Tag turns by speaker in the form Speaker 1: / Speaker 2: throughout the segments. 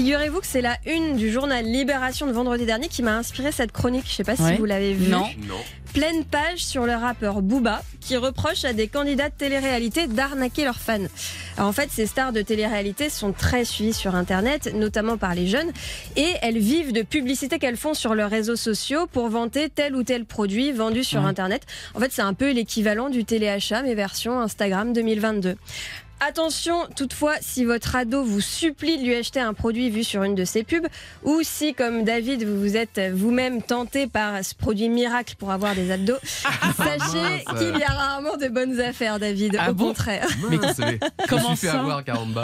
Speaker 1: Figurez-vous que c'est la une du journal Libération de vendredi dernier qui m'a inspiré cette chronique. Je sais pas si
Speaker 2: Ouais.
Speaker 1: vous l'avez vue.
Speaker 2: Non.
Speaker 3: Non.
Speaker 1: Pleine page sur le rappeur Booba qui reproche à des candidats de télé-réalité d'arnaquer leurs fans. Alors en fait, ces stars de télé-réalité sont très suivies sur Internet, notamment par les jeunes, et elles vivent de publicités qu'elles font sur leurs réseaux sociaux pour vanter tel ou tel produit vendu sur
Speaker 2: Ouais.
Speaker 1: Internet. En fait, c'est un peu l'équivalent du téléachat, mais version Instagram 2022. Attention, toutefois, si votre ado vous supplie de lui acheter un produit vu sur une de ses pubs, ou si, comme David, vous vous êtes vous-même tenté par ce produit miracle pour avoir des abdos, sachez qu'il y a rarement de bonnes affaires, David.
Speaker 2: Ah
Speaker 1: Au
Speaker 2: bon
Speaker 1: contraire.
Speaker 3: Mais
Speaker 2: Comment ça
Speaker 3: avoir Caramba?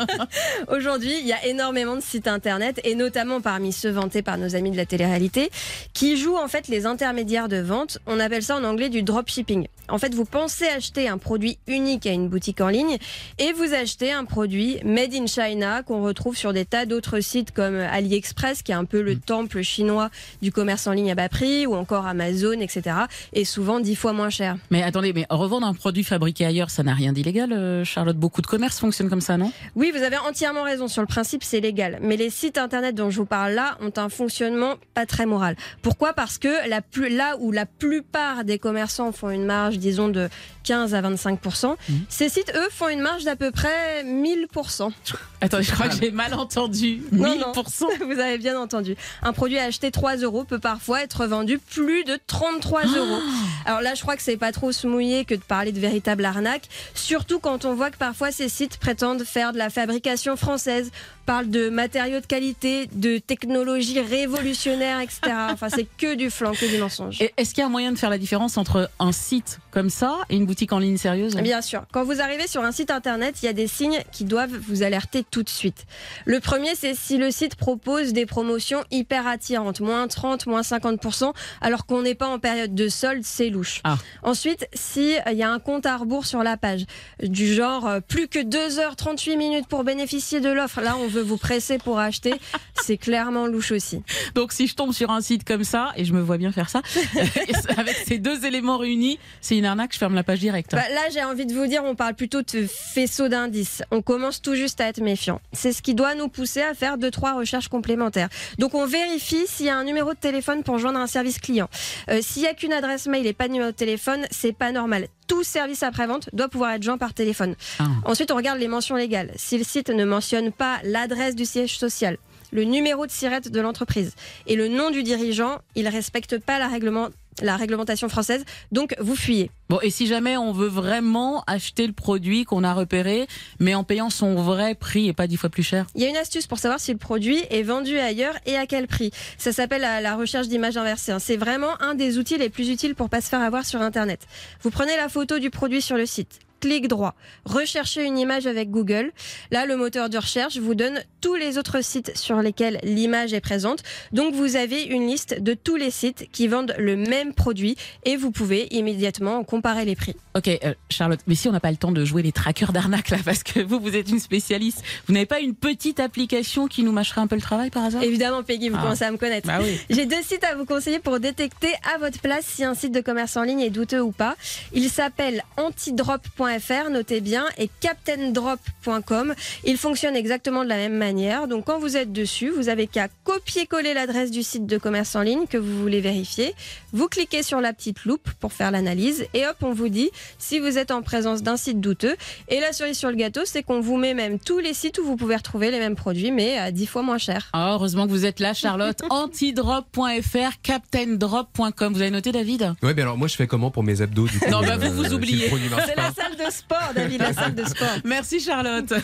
Speaker 1: Aujourd'hui, il y a énormément de sites internet, et notamment parmi ceux vantés par nos amis de la télé-réalité, qui jouent en fait les intermédiaires de vente. On appelle ça en anglais du dropshipping. En fait, vous pensez acheter un produit unique à une boutique en ligne, et vous achetez un produit made in China qu'on retrouve sur des tas d'autres sites comme AliExpress, qui est un peu le temple chinois du commerce en ligne à bas prix, ou encore Amazon, etc. Et souvent dix fois moins cher.
Speaker 2: Mais attendez, mais revendre un produit fabriqué ailleurs, ça n'a rien d'illégal, euh, Charlotte? Beaucoup de commerces fonctionnent comme ça, non?
Speaker 1: Oui, vous avez entièrement raison. Sur le principe, c'est légal. Mais les sites internet dont je vous parle là ont un fonctionnement pas très moral. Pourquoi? Parce que la plus, là où la plupart des commerçants font une marge, disons, de 15 à 25% ces sites, eux, font une marge d'à peu près 1000
Speaker 2: Attendez, je crois que j'ai mal entendu.
Speaker 1: Non,
Speaker 2: 1000%.
Speaker 1: Vous avez bien entendu. Un produit acheté 3 euros peut parfois être vendu plus de 33 euros. Alors là, je crois que c'est pas trop se mouiller que de parler de véritable arnaque. Surtout quand on voit que parfois ces sites prétendent faire de la fabrication française, parlent de matériaux de qualité, de technologies révolutionnaires, etc. Enfin, c'est que du flanc, que du mensonge.
Speaker 2: Est-ce qu'il y a un moyen de faire la différence entre un site comme ça et une boutique en ligne sérieuse?
Speaker 1: Bien sûr. Quand vous arrivez sur un site internet, il y a des signes qui doivent vous alerter tout de suite. Le premier, c'est si le site propose des promotions hyper attirantes, moins 30, moins 50%, alors qu'on n'est pas en période de solde, c'est louche.
Speaker 2: Ah.
Speaker 1: Ensuite, si euh, il y a un compte à rebours sur la page, du genre euh, plus que 2h38 minutes pour bénéficier de l'offre, là on veut vous presser pour acheter, c'est clairement louche aussi.
Speaker 2: Donc si je tombe sur un site comme ça, et je me vois bien faire ça, avec ces deux éléments réunis, c'est une arnaque, je ferme la page directe.
Speaker 1: Bah, là, j'ai envie de vous dire, on parle plutôt de faisceau d'indices. On commence tout juste à être méfiant. C'est ce qui doit nous pousser à faire deux, trois recherches complémentaires. Donc, on vérifie s'il y a un numéro de téléphone pour joindre un service client. Euh, s'il y a qu'une adresse mail et pas de numéro de téléphone, c'est pas normal. Tout service après-vente doit pouvoir être joint par téléphone.
Speaker 2: Ah.
Speaker 1: Ensuite, on regarde les mentions légales. Si le site ne mentionne pas l'adresse du siège social, le numéro de sirette de l'entreprise et le nom du dirigeant, il respecte pas la, règlement, la réglementation française. Donc, vous fuyez.
Speaker 2: Bon, et si jamais on veut vraiment acheter le produit qu'on a repéré, mais en payant son vrai prix et pas dix fois plus cher?
Speaker 1: Il y a une astuce pour savoir si le produit est vendu ailleurs et à quel prix. Ça s'appelle la, la recherche d'image inversée. hein. C'est vraiment un des outils les plus utiles pour pas se faire avoir sur Internet. Vous prenez la photo du produit sur le site. Clic droit, recherchez une image avec Google. Là, le moteur de recherche vous donne tous les autres sites sur lesquels l'image est présente. Donc, vous avez une liste de tous les sites qui vendent le même produit et vous pouvez immédiatement comparer les prix.
Speaker 2: Ok, euh, Charlotte, mais si on n'a pas le temps de jouer les trackers d'arnaque là, parce que vous, vous êtes une spécialiste, vous n'avez pas une petite application qui nous mâcherait un peu le travail par hasard?
Speaker 1: Évidemment, Peggy, vous
Speaker 2: Ah.
Speaker 1: commencez à me connaître.
Speaker 2: Bah oui.
Speaker 1: J'ai deux sites à vous conseiller pour détecter à votre place si un site de commerce en ligne est douteux ou pas. Ils s'appellent antidrop.fr, notez bien, et captaindrop.com. Ils fonctionnent exactement de la même manière. Donc quand vous êtes dessus, vous avez qu'à copier-coller l'adresse du site de commerce en ligne que vous voulez vérifier. Vous cliquez sur la petite loupe pour faire l'analyse et hop, on vous dit si vous êtes en présence d'un site douteux. Et la cerise sur le gâteau, c'est qu'on vous met même tous les sites où vous pouvez retrouver les mêmes produits, mais à 10 fois moins cher.
Speaker 2: Ah, heureusement que vous êtes là, Charlotte. Antidrop.fr, captaindrop.com. Vous avez noté, David?
Speaker 3: Ouais, mais alors moi je fais comment pour mes abdos du coup
Speaker 2: Non, bah,
Speaker 3: euh,
Speaker 2: vous, vous oubliez.
Speaker 1: C'est la salle de sport, David, la salle de sport.
Speaker 2: Merci, Charlotte.